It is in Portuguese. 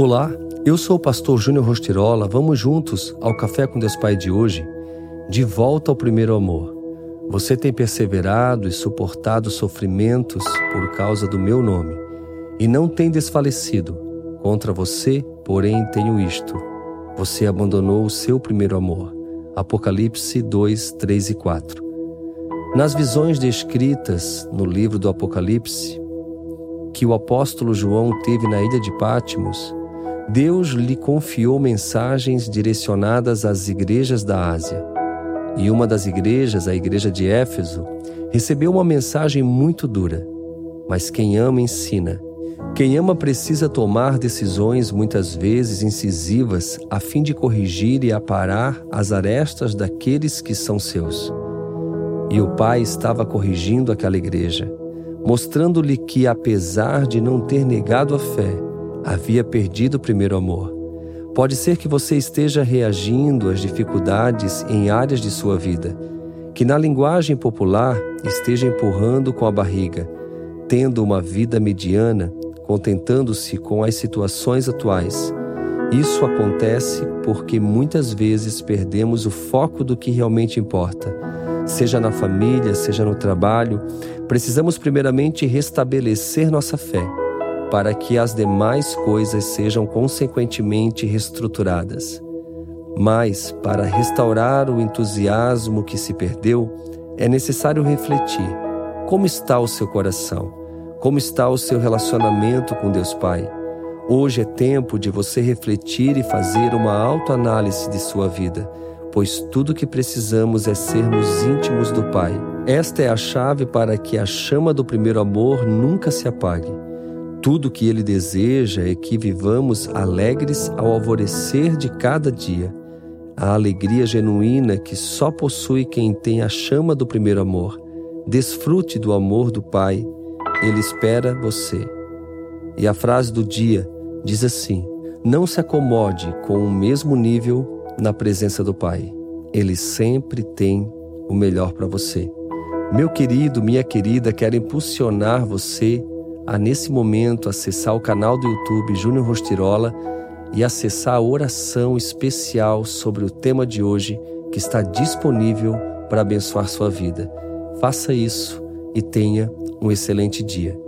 Olá, eu sou o pastor Júnior Rostirola. Vamos juntos ao Café com Deus Pai de hoje, de volta ao primeiro amor. Você tem perseverado e suportado sofrimentos por causa do meu nome, e não tem desfalecido. Contra você, porém, tenho isto: você abandonou o seu primeiro amor. Apocalipse 2, 3 e 4. Nas visões descritas no livro do Apocalipse, que o apóstolo João teve na ilha de Pátimos, Deus lhe confiou mensagens direcionadas às igrejas da Ásia. E uma das igrejas, a igreja de Éfeso, recebeu uma mensagem muito dura. Mas quem ama ensina. Quem ama precisa tomar decisões muitas vezes incisivas a fim de corrigir e aparar as arestas daqueles que são seus. E o pai estava corrigindo aquela igreja, mostrando-lhe que, apesar de não ter negado a fé, havia perdido o primeiro amor. Pode ser que você esteja reagindo às dificuldades em áreas de sua vida, que na linguagem popular esteja empurrando com a barriga, tendo uma vida mediana, contentando-se com as situações atuais. Isso acontece porque muitas vezes perdemos o foco do que realmente importa. Seja na família, seja no trabalho, precisamos primeiramente restabelecer nossa fé para que as demais coisas sejam consequentemente reestruturadas. Mas, para restaurar o entusiasmo que se perdeu, é necessário refletir: como está o seu coração? Como está o seu relacionamento com Deus Pai? Hoje é tempo de você refletir e fazer uma autoanálise de sua vida, pois tudo que precisamos é sermos íntimos do Pai. Esta é a chave para que a chama do primeiro amor nunca se apague. Tudo que Ele deseja é que vivamos alegres ao alvorecer de cada dia. A alegria genuína que só possui quem tem a chama do primeiro amor. Desfrute do amor do Pai, Ele espera você. E a frase do dia diz assim: Não se acomode com o mesmo nível na presença do Pai. Ele sempre tem o melhor para você. Meu querido, minha querida, quero impulsionar você a nesse momento acessar o canal do YouTube Júnior Rostirola e acessar a oração especial sobre o tema de hoje que está disponível para abençoar sua vida. Faça isso e tenha um excelente dia.